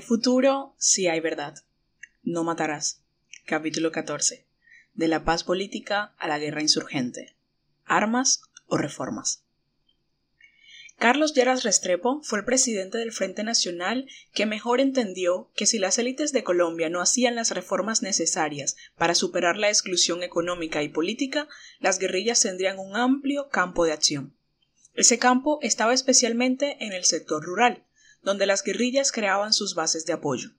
Hay futuro si hay verdad. No matarás. Capítulo 14. De la paz política a la guerra insurgente. Armas o reformas. Carlos Lleras Restrepo fue el presidente del Frente Nacional que mejor entendió que si las élites de Colombia no hacían las reformas necesarias para superar la exclusión económica y política, las guerrillas tendrían un amplio campo de acción. Ese campo estaba especialmente en el sector rural, donde las guerrillas creaban sus bases de apoyo.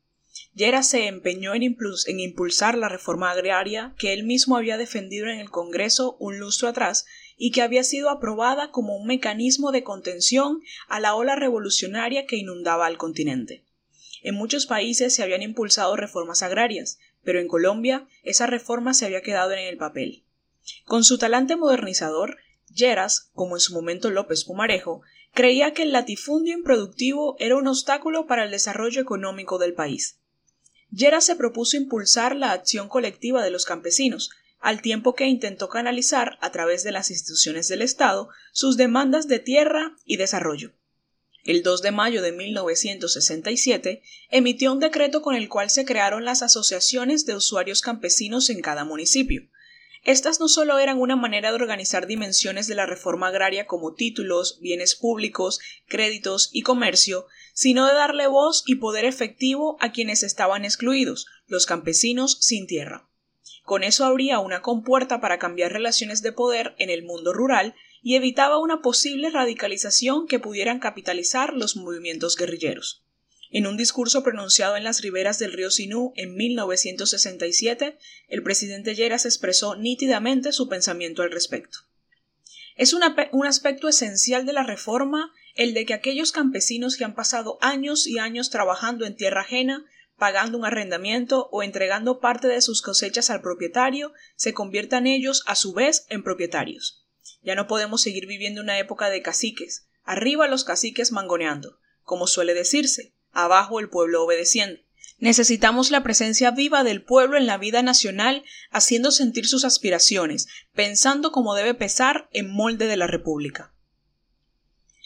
Lleras se empeñó en, en, impulsar la reforma agraria que él mismo había defendido en el Congreso un lustro atrás y que había sido aprobada como un mecanismo de contención a la ola revolucionaria que inundaba al continente. En muchos países se habían impulsado reformas agrarias, pero en Colombia esa reforma se había quedado en el papel. Con su talante modernizador, Lleras, como en su momento López Pumarejo, creía que el latifundio improductivo era un obstáculo para el desarrollo económico del país. Lleras se propuso impulsar la acción colectiva de los campesinos, al tiempo que intentó canalizar, a través de las instituciones del Estado, sus demandas de tierra y desarrollo. El 2 de mayo de 1967 emitió un decreto con el cual se crearon las asociaciones de usuarios campesinos en cada municipio. Estas no solo eran una manera de organizar dimensiones de la reforma agraria como títulos, bienes públicos, créditos y comercio, sino de darle voz y poder efectivo a quienes estaban excluidos, los campesinos sin tierra. Con eso habría una compuerta para cambiar relaciones de poder en el mundo rural y evitaba una posible radicalización que pudieran capitalizar los movimientos guerrilleros. En un discurso pronunciado en las riberas del río Sinú en 1967, el presidente Lleras expresó nítidamente su pensamiento al respecto. Es un aspecto esencial de la reforma el de que aquellos campesinos que han pasado años y años trabajando en tierra ajena pagando un arrendamiento o entregando parte de sus cosechas al propietario, se conviertan ellos a su vez en propietarios. Ya no podemos seguir viviendo una época de caciques, arriba los caciques mangoneando, como suele decirse, abajo el pueblo obedeciendo. Necesitamos la presencia viva del pueblo en la vida nacional, haciendo sentir sus aspiraciones, pensando como debe pesar en molde de la República.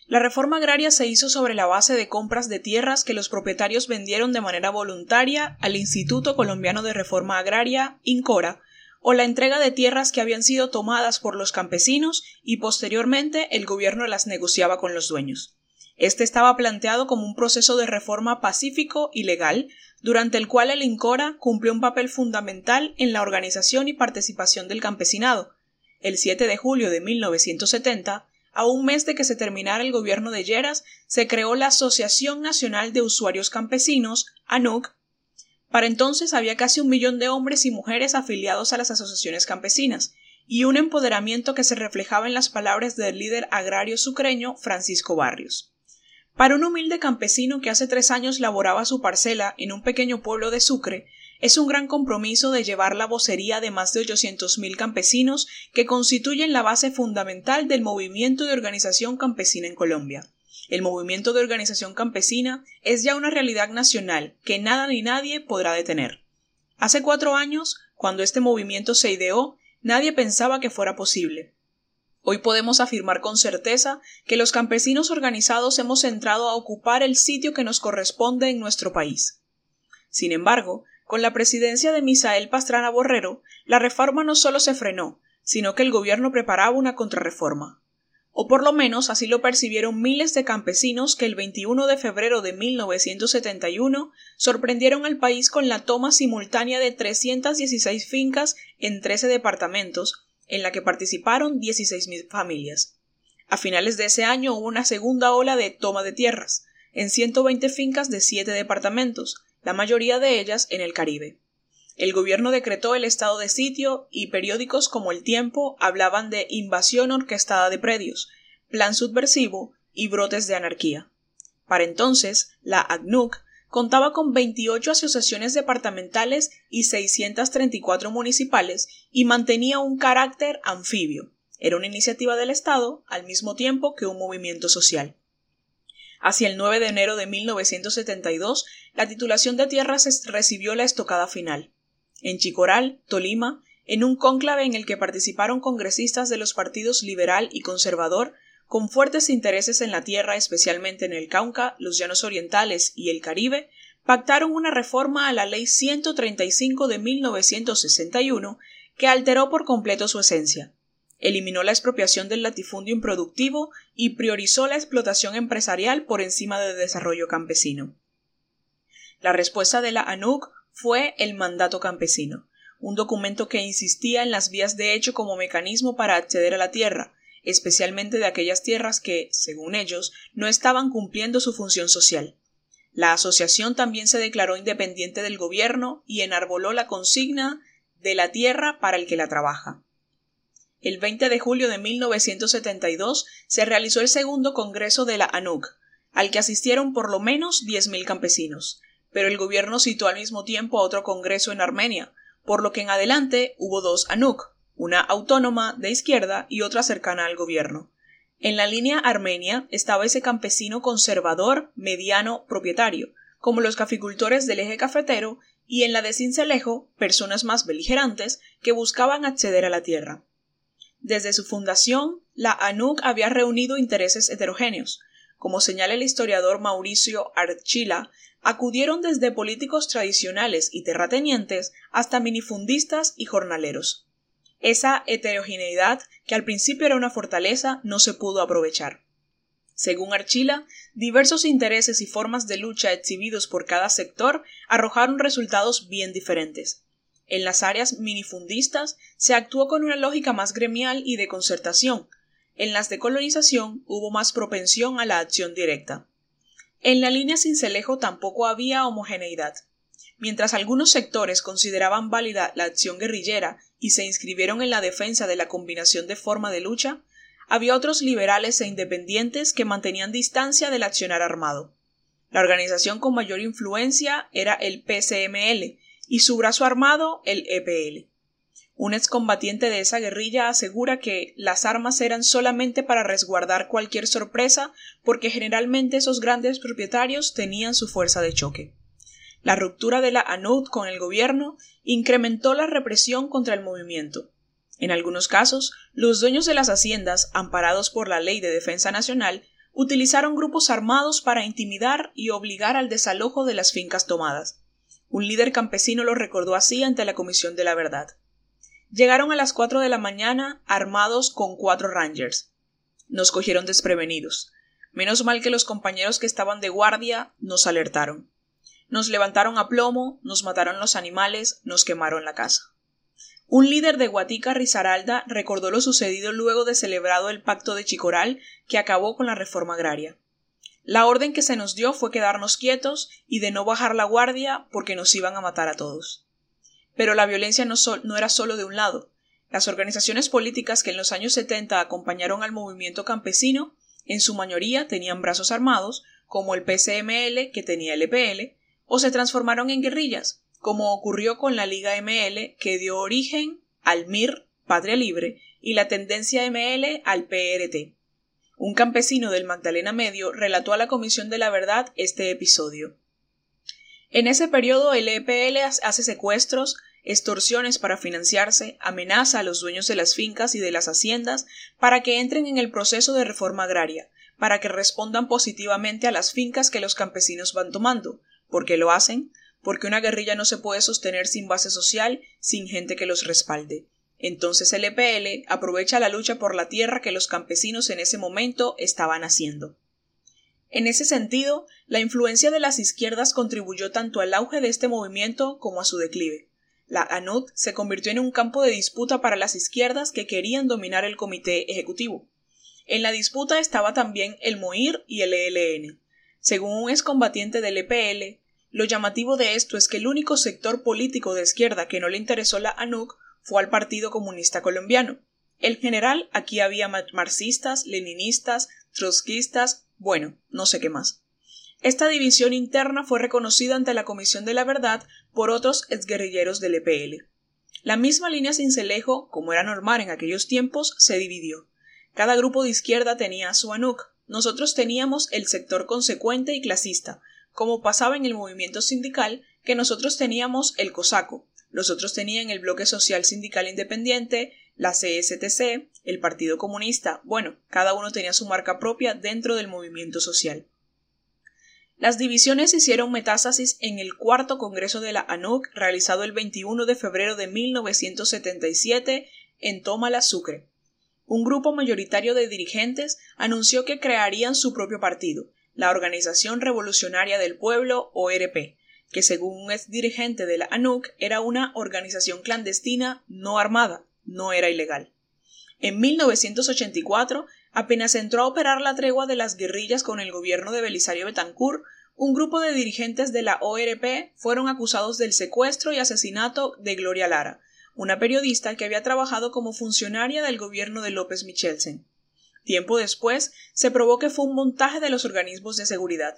La reforma agraria se hizo sobre la base de compras de tierras que los propietarios vendieron de manera voluntaria al Instituto Colombiano de Reforma Agraria, INCORA, o la entrega de tierras que habían sido tomadas por los campesinos y posteriormente el gobierno las negociaba con los dueños. Este estaba planteado como un proceso de reforma pacífico y legal, durante el cual el INCORA cumplió un papel fundamental en la organización y participación del campesinado. El 7 de julio de 1970, a un mes de que se terminara el gobierno de Lleras, se creó la Asociación Nacional de Usuarios Campesinos, ANUC. Para entonces había casi un millón de hombres y mujeres afiliados a las asociaciones campesinas, y un empoderamiento que se reflejaba en las palabras del líder agrario sucreño Francisco Barrios. Para un humilde campesino que hace tres años laboraba su parcela en un pequeño pueblo de Sucre, es un gran compromiso de llevar la vocería de más de 800.000 campesinos que constituyen la base fundamental del movimiento de organización campesina en Colombia. El movimiento de organización campesina es ya una realidad nacional que nada ni nadie podrá detener. Hace cuatro años, cuando este movimiento se ideó, nadie pensaba que fuera posible. Hoy podemos afirmar con certeza que los campesinos organizados hemos entrado a ocupar el sitio que nos corresponde en nuestro país. Sin embargo, con la presidencia de Misael Pastrana Borrero, la reforma no solo se frenó, sino que el gobierno preparaba una contrarreforma. O por lo menos así lo percibieron miles de campesinos que el 21 de febrero de 1971 sorprendieron al país con la toma simultánea de 316 fincas en 13 departamentos, en la que participaron 16.000 familias. A finales de ese año hubo una segunda ola de toma de tierras, en 120 fincas de siete departamentos, la mayoría de ellas en el Caribe. El gobierno decretó el estado de sitio y periódicos como El Tiempo hablaban de invasión orquestada de predios, plan subversivo y brotes de anarquía. Para entonces, la ACNUC contaba con 28 asociaciones departamentales y 634 municipales y mantenía un carácter anfibio. Era una iniciativa del Estado al mismo tiempo que un movimiento social. Hacia el 9 de enero de 1972, la titulación de tierras recibió la estocada final. En Chicoral, Tolima, en un cónclave en el que participaron congresistas de los partidos liberal y conservador, con fuertes intereses en la tierra, especialmente en el Cauca, los Llanos Orientales y el Caribe, pactaron una reforma a la Ley 135 de 1961 que alteró por completo su esencia. Eliminó la expropiación del latifundio improductivo y priorizó la explotación empresarial por encima del desarrollo campesino. La respuesta de la ANUC fue el mandato campesino, un documento que insistía en las vías de hecho como mecanismo para acceder a la tierra, especialmente de aquellas tierras que, según ellos, no estaban cumpliendo su función social. La asociación también se declaró independiente del gobierno y enarboló la consigna de la tierra para el que la trabaja. El 20 de julio de 1972 se realizó el segundo congreso de la ANUC, al que asistieron por lo menos 10.000 campesinos, pero el gobierno citó al mismo tiempo a otro congreso en Armenia, por lo que en adelante hubo dos ANUC, una autónoma de izquierda y otra cercana al gobierno. En la línea armenia estaba ese campesino conservador, mediano, propietario, como los caficultores del eje cafetero, y en la de Cincelejo, personas más beligerantes que buscaban acceder a la tierra. Desde su fundación, la ANUC había reunido intereses heterogéneos. Como señala el historiador Mauricio Archila, acudieron desde políticos tradicionales y terratenientes hasta minifundistas y jornaleros. Esa heterogeneidad, que al principio era una fortaleza, no se pudo aprovechar. Según Archila, diversos intereses y formas de lucha exhibidos por cada sector arrojaron resultados bien diferentes. En las áreas minifundistas se actuó con una lógica más gremial y de concertación. En las de colonización hubo más propensión a la acción directa. En la línea Cincelejo tampoco había homogeneidad. Mientras algunos sectores consideraban válida la acción guerrillera y se inscribieron en la defensa de la combinación de forma de lucha, había otros liberales e independientes que mantenían distancia del accionar armado. La organización con mayor influencia era el PCML y su brazo armado el EPL. Un excombatiente de esa guerrilla asegura que las armas eran solamente para resguardar cualquier sorpresa porque generalmente esos grandes propietarios tenían su fuerza de choque. La ruptura de la ANUD con el gobierno incrementó la represión contra el movimiento. En algunos casos, los dueños de las haciendas, amparados por la Ley de Defensa Nacional, utilizaron grupos armados para intimidar y obligar al desalojo de las fincas tomadas. Un líder campesino lo recordó así ante la Comisión de la Verdad. Llegaron a las cuatro de la mañana armados con cuatro rangers. Nos cogieron desprevenidos. Menos mal que los compañeros que estaban de guardia nos alertaron. Nos levantaron a plomo, nos mataron los animales, nos quemaron la casa. Un líder de Guatica Risaralda recordó lo sucedido luego de celebrado el pacto de Chicoral que acabó con la reforma agraria. La orden que se nos dio fue quedarnos quietos y de no bajar la guardia porque nos iban a matar a todos. Pero la violencia no, no era solo de un lado. Las organizaciones políticas que en los años 70 acompañaron al movimiento campesino, en su mayoría tenían brazos armados, como el PCML que tenía el EPL, o se transformaron en guerrillas, como ocurrió con la Liga ML que dio origen al MIR, Patria Libre, y la tendencia ML al PRT. Un campesino del Magdalena Medio relató a la Comisión de la Verdad este episodio. En ese periodo el EPL hace secuestros, extorsiones para financiarse, amenaza a los dueños de las fincas y de las haciendas para que entren en el proceso de reforma agraria, para que respondan positivamente a las fincas que los campesinos van tomando, porque lo hacen, porque una guerrilla no se puede sostener sin base social, sin gente que los respalde. Entonces el EPL aprovecha la lucha por la tierra que los campesinos en ese momento estaban haciendo. En ese sentido, la influencia de las izquierdas contribuyó tanto al auge de este movimiento como a su declive. La ANUD se convirtió en un campo de disputa para las izquierdas que querían dominar el comité ejecutivo. En la disputa estaba también el MOIR y el ELN. Según un excombatiente del EPL, lo llamativo de esto es que el único sector político de izquierda que no le interesó la ANUC fue al Partido Comunista Colombiano. En general, aquí había marxistas, leninistas, trotskistas, bueno, no sé qué más. Esta división interna fue reconocida ante la Comisión de la Verdad por otros exguerrilleros del EPL. La misma línea Cincelejo, como era normal en aquellos tiempos, se dividió. Cada grupo de izquierda tenía su ANUC. Nosotros teníamos el sector consecuente y clasista, como pasaba en el movimiento sindical, que nosotros teníamos el COSACO, los otros tenían el Bloque Social Sindical Independiente, la CSTC, el Partido Comunista, bueno, cada uno tenía su marca propia dentro del movimiento social. Las divisiones hicieron metástasis en el cuarto Congreso de la ANUC realizado el 21 de febrero de 1977 en Tomala, Sucre. Un grupo mayoritario de dirigentes anunció que crearían su propio partido, la Organización Revolucionaria del Pueblo, ORP, que según un ex dirigente de la ANUC era una organización clandestina no armada, no era ilegal. En 1984, apenas entró a operar la tregua de las guerrillas con el gobierno de Belisario Betancourt, un grupo de dirigentes de la ORP fueron acusados del secuestro y asesinato de Gloria Lara, una periodista que había trabajado como funcionaria del gobierno de López Michelsen. Tiempo después, se probó que fue un montaje de los organismos de seguridad.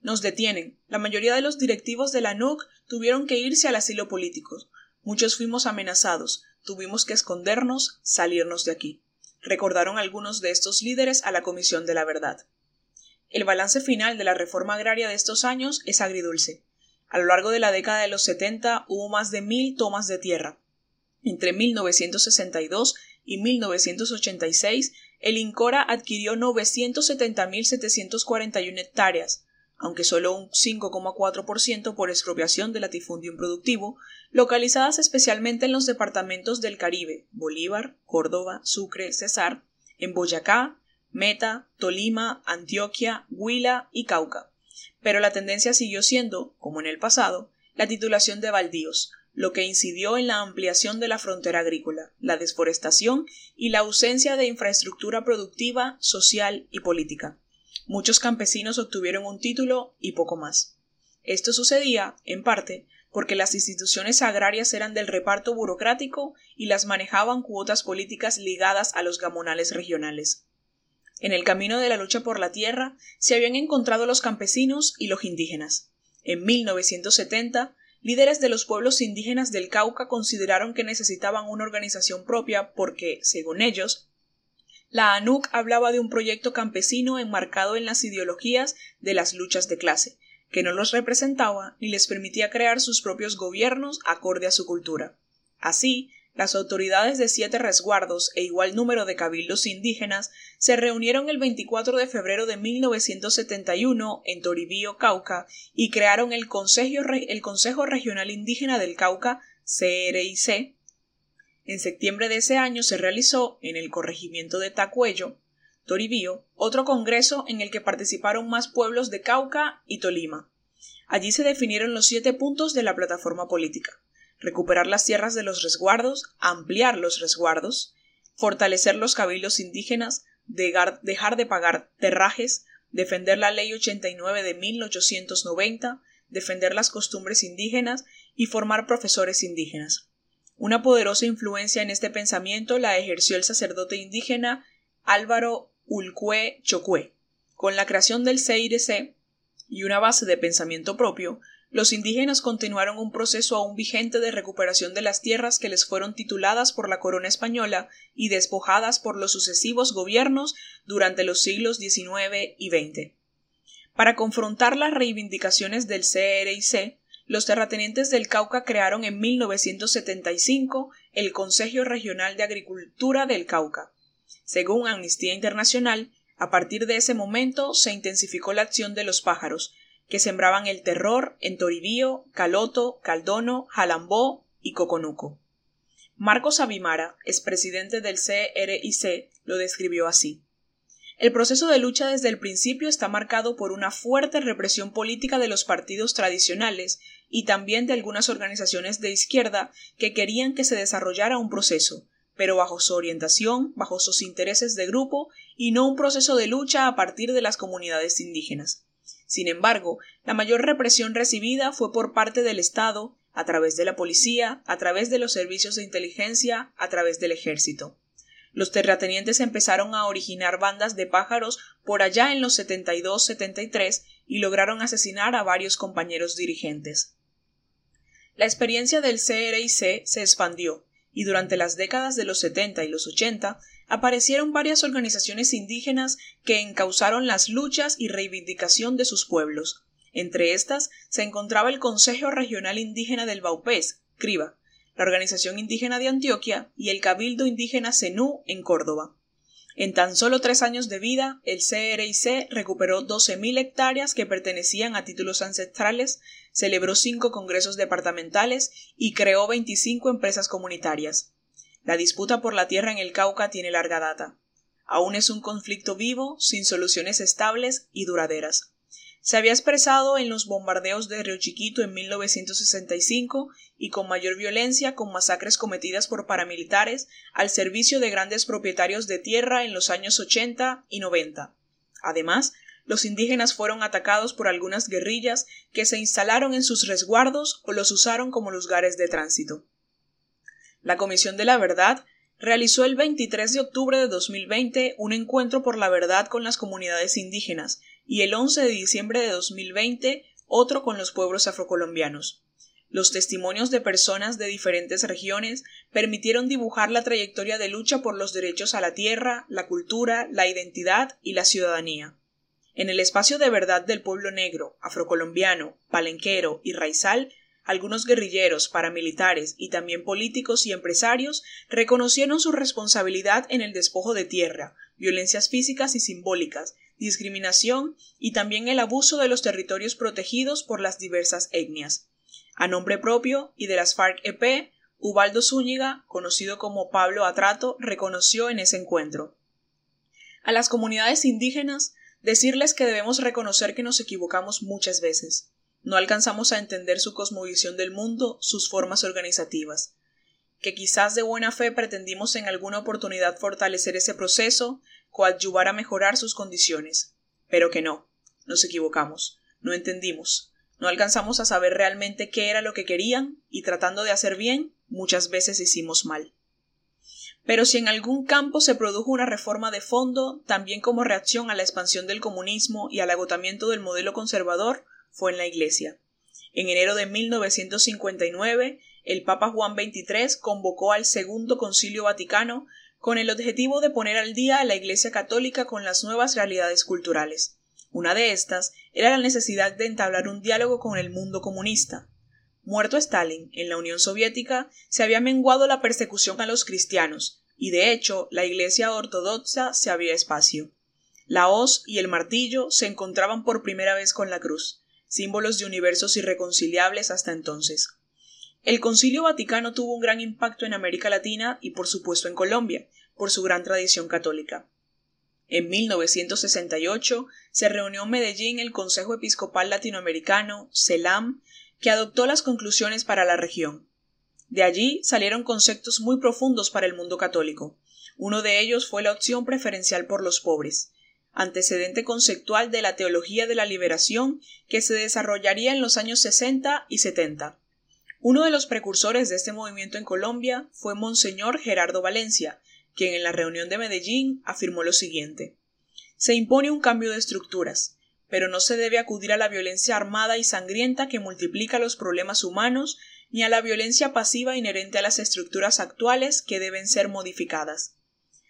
Nos detienen. La mayoría de los directivos de la NUC tuvieron que irse al asilo político. Muchos fuimos amenazados. Tuvimos que escondernos, salirnos de aquí. Recordaron algunos de estos líderes a la Comisión de la Verdad. El balance final de la reforma agraria de estos años es agridulce. A lo largo de la década de los 70 hubo más de mil tomas de tierra. Entre 1962 y 1986, el INCORA adquirió 970.741 hectáreas, aunque solo un 5,4% por expropiación del latifundio productivo, localizadas especialmente en los departamentos del Caribe, Bolívar, Córdoba, Sucre, Cesar, en Boyacá, Meta, Tolima, Antioquia, Huila y Cauca. Pero la tendencia siguió siendo, como en el pasado, la titulación de baldíos, lo que incidió en la ampliación de la frontera agrícola, la desforestación y la ausencia de infraestructura productiva, social y política. Muchos campesinos obtuvieron un título y poco más. Esto sucedía, en parte, porque las instituciones agrarias eran del reparto burocrático y las manejaban cuotas políticas ligadas a los gamonales regionales. En el camino de la lucha por la tierra se habían encontrado los campesinos y los indígenas. En 1970, líderes de los pueblos indígenas del Cauca consideraron que necesitaban una organización propia porque, según ellos, la ANUC hablaba de un proyecto campesino enmarcado en las ideologías de las luchas de clase, que no los representaba ni les permitía crear sus propios gobiernos acorde a su cultura. Así, las autoridades de siete resguardos e igual número de cabildos indígenas se reunieron el 24 de febrero de 1971 en Toribío, Cauca, y crearon el Consejo, Regional Indígena del Cauca, CRIC, en septiembre de ese año se realizó, en el corregimiento de Tacuello, Toribío, otro congreso en el que participaron más pueblos de Cauca y Tolima. Allí se definieron los siete puntos de la plataforma política recuperar las tierras de los resguardos, ampliar los resguardos, fortalecer los cabildos indígenas, dejar de pagar terrajes, defender la Ley 89 de 1890, defender las costumbres indígenas y formar profesores indígenas. Una poderosa influencia en este pensamiento la ejerció el sacerdote indígena Álvaro Ulcue Chocue. Con la creación del CIRC y una base de pensamiento propio, los indígenas continuaron un proceso aún vigente de recuperación de las tierras que les fueron tituladas por la corona española y despojadas por los sucesivos gobiernos durante los siglos XIX y XX. Para confrontar las reivindicaciones del CRIC, los terratenientes del Cauca crearon en 1975 el Consejo Regional de Agricultura del Cauca. Según Amnistía Internacional, a partir de ese momento se intensificó la acción de los pájaros, que sembraban el terror en Toribío, Caloto, Caldono, Jalambó y Coconuco. Marcos Abimara, expresidente del CRIC, lo describió así. El proceso de lucha desde el principio está marcado por una fuerte represión política de los partidos tradicionales y también de algunas organizaciones de izquierda que querían que se desarrollara un proceso, pero bajo su orientación, bajo sus intereses de grupo y no un proceso de lucha a partir de las comunidades indígenas. Sin embargo, la mayor represión recibida fue por parte del Estado, a través de la policía, a través de los servicios de inteligencia, a través del ejército. Los terratenientes empezaron a originar bandas de pájaros por allá en los 72-73 y lograron asesinar a varios compañeros dirigentes. La experiencia del CRIC se expandió, y durante las décadas de los 70 y los 80 aparecieron varias organizaciones indígenas que encauzaron las luchas y reivindicación de sus pueblos. Entre estas se encontraba el Consejo Regional Indígena del Baupés, CRIBA, la Organización Indígena de Antioquia y el Cabildo Indígena CENU en Córdoba. En tan solo tres años de vida, el CRIC recuperó 12.000 hectáreas que pertenecían a títulos ancestrales, celebró cinco congresos departamentales y creó 25 empresas comunitarias. La disputa por la tierra en el Cauca tiene larga data. Aún es un conflicto vivo, sin soluciones estables y duraderas. Se había expresado en los bombardeos de Río Chiquito en 1965 y con mayor violencia con masacres cometidas por paramilitares al servicio de grandes propietarios de tierra en los años 80 y 90. Además, los indígenas fueron atacados por algunas guerrillas que se instalaron en sus resguardos o los usaron como lugares de tránsito. La Comisión de la Verdad realizó el 23 de octubre de 2020 un encuentro por la verdad con las comunidades indígenas y el 11 de diciembre de 2020 otro con los pueblos afrocolombianos. Los testimonios de personas de diferentes regiones permitieron dibujar la trayectoria de lucha por los derechos a la tierra, la cultura, la identidad y la ciudadanía. En el espacio de verdad del pueblo negro, afrocolombiano, palenquero y raizal algunos guerrilleros, paramilitares y también políticos y empresarios reconocieron su responsabilidad en el despojo de tierra, violencias físicas y simbólicas, discriminación y también el abuso de los territorios protegidos por las diversas etnias. A nombre propio y de las FARC-EP, Ubaldo Zúñiga, conocido como Pablo Atrato, reconoció en ese encuentro. A las comunidades indígenas, decirles que debemos reconocer que nos equivocamos muchas veces no alcanzamos a entender su cosmovisión del mundo, sus formas organizativas. Que quizás de buena fe pretendimos en alguna oportunidad fortalecer ese proceso, coadyuvar a mejorar sus condiciones. Pero que no. Nos equivocamos. No entendimos. No alcanzamos a saber realmente qué era lo que querían y tratando de hacer bien, muchas veces hicimos mal. Pero si en algún campo se produjo una reforma de fondo, también como reacción a la expansión del comunismo y al agotamiento del modelo conservador, fue en la Iglesia. En enero de 1959, el Papa Juan XXIII convocó al Segundo Concilio Vaticano con el objetivo de poner al día a la Iglesia Católica con las nuevas realidades culturales. Una de estas era la necesidad de entablar un diálogo con el mundo comunista. Muerto Stalin, en la Unión Soviética se había menguado la persecución a los cristianos, y de hecho la Iglesia ortodoxa se había espacio. La hoz y el martillo se encontraban por primera vez con la cruz símbolos de universos irreconciliables hasta entonces. El Concilio Vaticano tuvo un gran impacto en América Latina y por supuesto en Colombia, por su gran tradición católica. En 1968 se reunió en Medellín el Consejo Episcopal Latinoamericano, CELAM, que adoptó las conclusiones para la región. De allí salieron conceptos muy profundos para el mundo católico. Uno de ellos fue la opción preferencial por los pobres, antecedente conceptual de la teología de la liberación que se desarrollaría en los años 60 y 70. Uno de los precursores de este movimiento en Colombia fue Monseñor Gerardo Valencia, quien en la reunión de Medellín afirmó lo siguiente Se impone un cambio de estructuras, pero no se debe acudir a la violencia armada y sangrienta que multiplica los problemas humanos ni a la violencia pasiva inherente a las estructuras actuales que deben ser modificadas.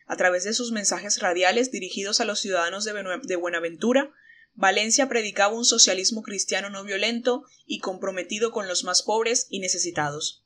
A través de sus mensajes radiales dirigidos a los ciudadanos de Buenaventura, Valencia predicaba un socialismo cristiano no violento y comprometido con los más pobres y necesitados.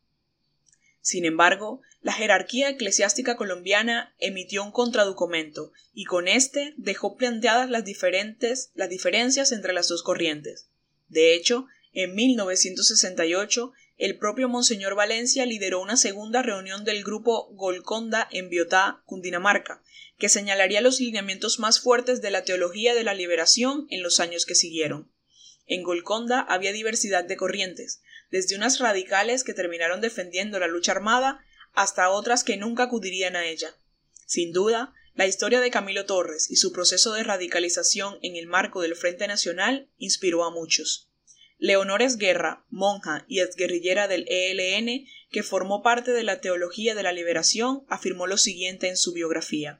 Sin embargo, la jerarquía eclesiástica colombiana emitió un contradocumento y con éste dejó planteadas las diferentes las diferencias entre las dos corrientes. De hecho, en 1968 el propio Monseñor Valencia lideró una segunda reunión del grupo Golconda en Biotá, Cundinamarca, que señalaría los lineamientos más fuertes de la teología de la liberación en los años que siguieron. En Golconda había diversidad de corrientes, desde unas radicales que terminaron defendiendo la lucha armada hasta otras que nunca acudirían a ella. Sin duda, la historia de Camilo Torres y su proceso de radicalización en el marco del Frente Nacional inspiró a muchos. Leonores Guerra, monja y exguerrillera del ELN, que formó parte de la teología de la liberación, afirmó lo siguiente en su biografía.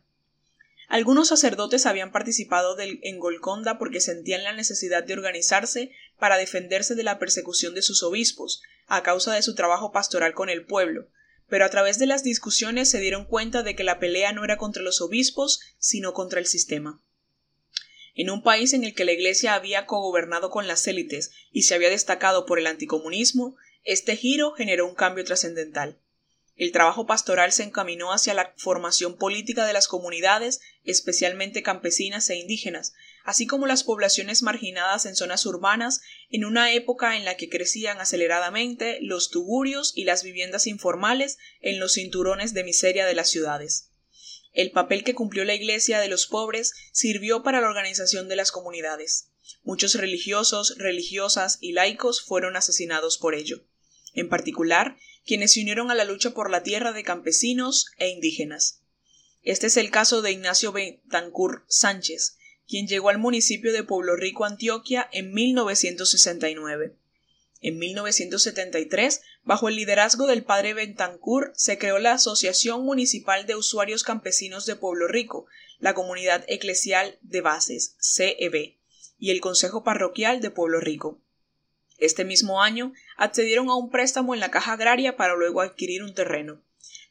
Algunos sacerdotes habían participado en Golconda porque sentían la necesidad de organizarse para defenderse de la persecución de sus obispos, a causa de su trabajo pastoral con el pueblo, pero a través de las discusiones se dieron cuenta de que la pelea no era contra los obispos, sino contra el sistema. En un país en el que la Iglesia había cogobernado con las élites y se había destacado por el anticomunismo, este giro generó un cambio trascendental. el trabajo pastoral se encaminó hacia la formación política de las comunidades, especialmente campesinas e indígenas, así como las poblaciones marginadas en zonas urbanas, en una época en la que crecían aceleradamente los tugurios y las viviendas informales en los cinturones de miseria de las ciudades. El papel que cumplió la Iglesia de los pobres sirvió para la organización de las comunidades. Muchos religiosos, religiosas y laicos fueron asesinados por ello. En particular, quienes se unieron a la lucha por la tierra de campesinos e indígenas. Este es el caso de Ignacio Betancur Sánchez, quien llegó al municipio de Pueblo Rico, Antioquia, en 1969. En 1973, bajo el liderazgo del padre Bentancur, se creó la Asociación Municipal de Usuarios Campesinos de Pueblo Rico, la Comunidad Eclesial de Bases, CEB, y el Consejo Parroquial de Pueblo Rico. Este mismo año accedieron a un préstamo en la Caja Agraria para luego adquirir un terreno.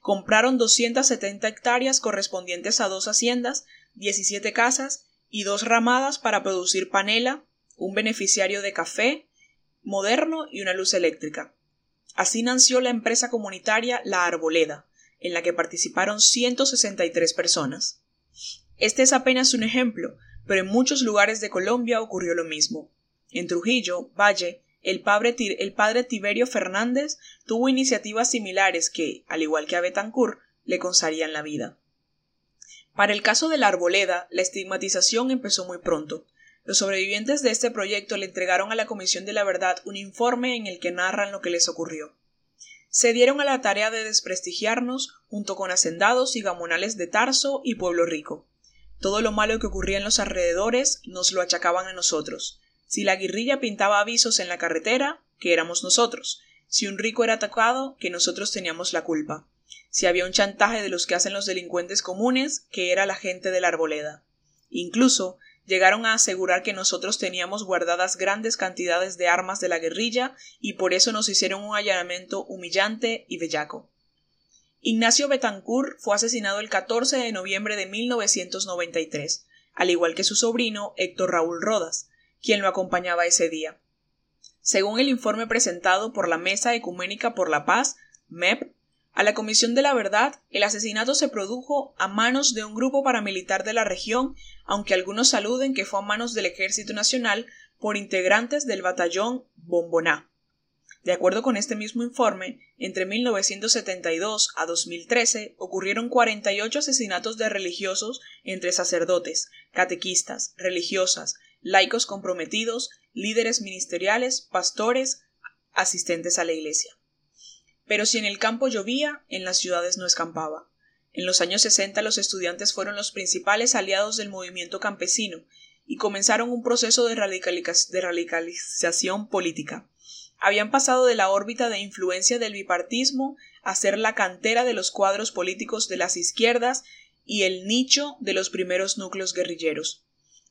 Compraron 270 hectáreas correspondientes a dos haciendas, 17 casas y dos ramadas para producir panela, un beneficiario de café moderno y una luz eléctrica. Así nació la empresa comunitaria La Arboleda, en la que participaron 163 personas. Este es apenas un ejemplo, pero en muchos lugares de Colombia ocurrió lo mismo. En Trujillo, Valle, el padre, Tiberio Fernández tuvo iniciativas similares que, al igual que a Betancourt, le consarían la vida. Para el caso de la arboleda, la estigmatización empezó muy pronto. Los sobrevivientes de este proyecto le entregaron a la Comisión de la Verdad un informe en el que narran lo que les ocurrió. Se dieron a la tarea de desprestigiarnos junto con hacendados y gamonales de Tarso y Pueblo Rico. Todo lo malo que ocurría en los alrededores nos lo achacaban a nosotros. Si la guerrilla pintaba avisos en la carretera, que éramos nosotros. Si un rico era atacado, que nosotros teníamos la culpa. Si había un chantaje de los que hacen los delincuentes comunes, que era la gente de la arboleda. Incluso llegaron a asegurar que nosotros teníamos guardadas grandes cantidades de armas de la guerrilla y por eso nos hicieron un allanamiento humillante y bellaco. Ignacio Betancourt fue asesinado el 14 de noviembre de 1993, al igual que su sobrino Héctor Raúl Rodas, quien lo acompañaba ese día. Según el informe presentado por la Mesa Ecuménica por la Paz, MEP, a la Comisión de la Verdad, el asesinato se produjo a manos de un grupo paramilitar de la región, aunque algunos saluden que fue a manos del Ejército Nacional por integrantes del batallón Bomboná. De acuerdo con este mismo informe, entre 1972 a 2013 ocurrieron 48 asesinatos de religiosos entre sacerdotes, catequistas, religiosas, laicos comprometidos, líderes ministeriales, pastores, asistentes a la iglesia. Pero si en el campo llovía, en las ciudades no escampaba. En los años 60 los estudiantes fueron los principales aliados del movimiento campesino y comenzaron un proceso de, de radicalización política. Habían pasado de la órbita de influencia del bipartismo a ser la cantera de los cuadros políticos de las izquierdas y el nicho de los primeros núcleos guerrilleros.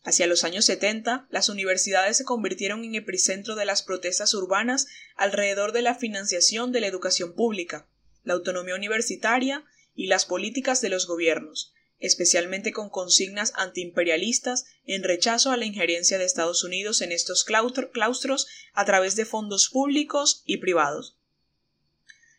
Hacia los años 70, las universidades se convirtieron en epicentro de las protestas urbanas alrededor de la financiación de la educación pública, la autonomía universitaria y las políticas de los gobiernos, especialmente con consignas antiimperialistas en rechazo a la injerencia de Estados Unidos en estos claustros a través de fondos públicos y privados.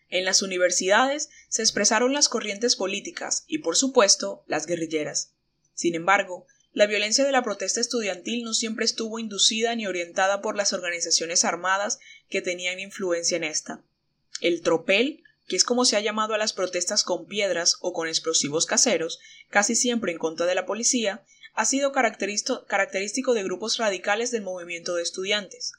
En las universidades se expresaron las corrientes políticas y, por supuesto, las guerrilleras. Sin embargo, la violencia de la protesta estudiantil no siempre estuvo inducida ni orientada por las organizaciones armadas que tenían influencia en esta. El tropel, que es como se ha llamado a las protestas con piedras o con explosivos caseros, casi siempre en contra de la policía, ha sido característico de grupos radicales del movimiento de estudiantes.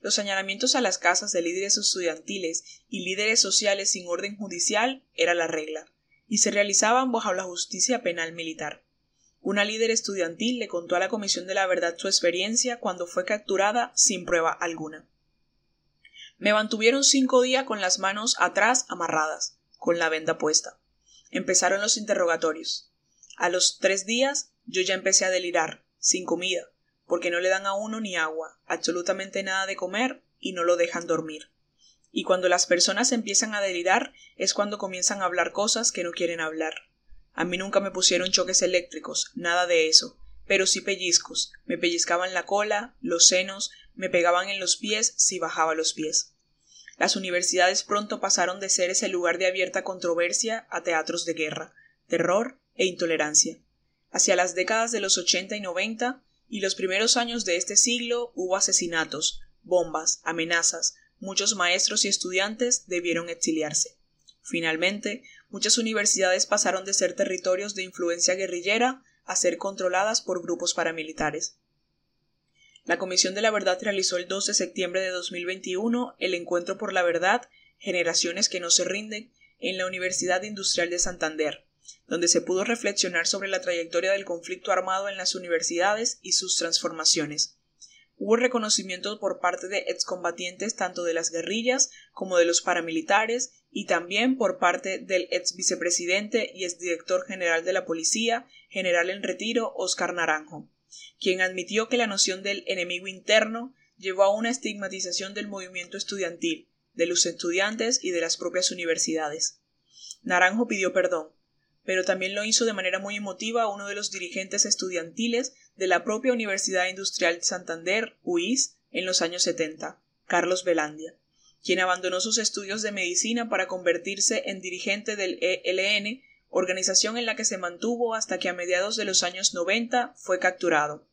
Los señalamientos a las casas de líderes estudiantiles y líderes sociales sin orden judicial era la regla, y se realizaban bajo la justicia penal militar. Una líder estudiantil le contó a la Comisión de la Verdad su experiencia cuando fue capturada sin prueba alguna. Me mantuvieron cinco días con las manos atrás amarradas, con la venda puesta. Empezaron los interrogatorios. A los tres días yo ya empecé a delirar, sin comida, porque no le dan a uno ni agua, absolutamente nada de comer y no lo dejan dormir. Y cuando las personas empiezan a delirar es cuando comienzan a hablar cosas que no quieren hablar. A mí nunca me pusieron choques eléctricos, nada de eso, pero sí pellizcos. Me pellizcaban la cola, los senos, me pegaban en los pies si bajaba los pies. las universidades pronto pasaron de ser ese lugar de abierta controversia a teatros de guerra, terror e intolerancia. Hacia las décadas de los 80 y 90 y los primeros años de este siglo hubo asesinatos, bombas, amenazas, muchos maestros y estudiantes debieron exiliarse. Finalmente, muchas universidades pasaron de ser territorios de influencia guerrillera a ser controladas por grupos paramilitares. La Comisión de la Verdad realizó el 2 de septiembre de 2021 el Encuentro por la Verdad, Generaciones que no se rinden, en la Universidad Industrial de Santander, donde se pudo reflexionar sobre la trayectoria del conflicto armado en las universidades y sus transformaciones. Hubo reconocimiento por parte de excombatientes tanto de las guerrillas como de los paramilitares y también por parte del ex vicepresidente y exdirector general de la policía, general en retiro, Oscar Naranjo quien admitió que la noción del enemigo interno llevó a una estigmatización del movimiento estudiantil, de los estudiantes y de las propias universidades. Naranjo pidió perdón, pero también lo hizo de manera muy emotiva uno de los dirigentes estudiantiles de la propia Universidad Industrial de Santander, UIS, en los años 70, Carlos Velandia, quien abandonó sus estudios de medicina para convertirse en dirigente del ELN organización en la que se mantuvo hasta que a mediados de los años 90 fue capturado.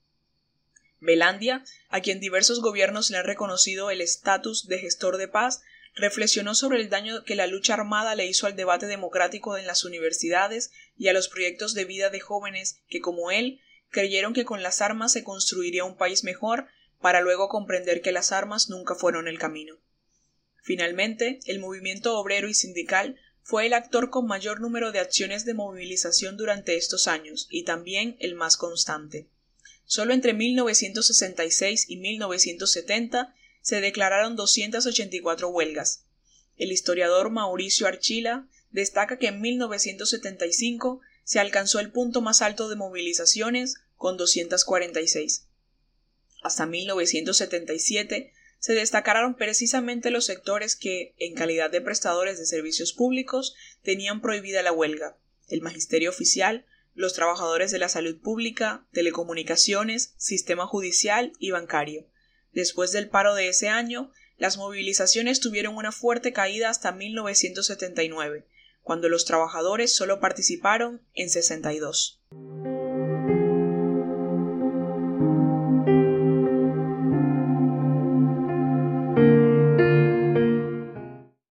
Belandia, a quien diversos gobiernos le han reconocido el estatus de gestor de paz, reflexionó sobre el daño que la lucha armada le hizo al debate democrático en las universidades y a los proyectos de vida de jóvenes que, como él, creyeron que con las armas se construiría un país mejor, para luego comprender que las armas nunca fueron el camino. Finalmente, el movimiento obrero y sindical fue el actor con mayor número de acciones de movilización durante estos años y también el más constante. Solo entre 1966 y 1970 se declararon 284 huelgas. El historiador Mauricio Archila destaca que en 1975 se alcanzó el punto más alto de movilizaciones con 246. Hasta 1977 se destacaron precisamente los sectores que, en calidad de prestadores de servicios públicos, tenían prohibida la huelga, el magisterio oficial, los trabajadores de la salud pública, telecomunicaciones, sistema judicial y bancario. Después del paro de ese año, las movilizaciones tuvieron una fuerte caída hasta 1979, cuando los trabajadores solo participaron en 62.